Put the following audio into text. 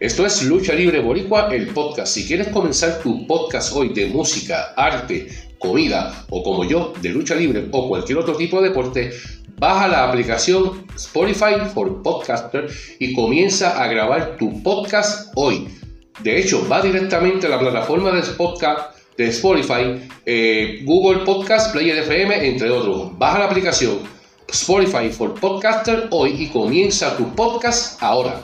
Esto es Lucha Libre Boricua, el podcast. Si quieres comenzar tu podcast hoy de música, arte, comida o como yo, de lucha libre o cualquier otro tipo de deporte, baja la aplicación Spotify for Podcaster y comienza a grabar tu podcast hoy. De hecho, va directamente a la plataforma de podcast de Spotify, eh, Google Podcast, Player FM, entre otros. Baja la aplicación Spotify for Podcaster hoy y comienza tu podcast ahora.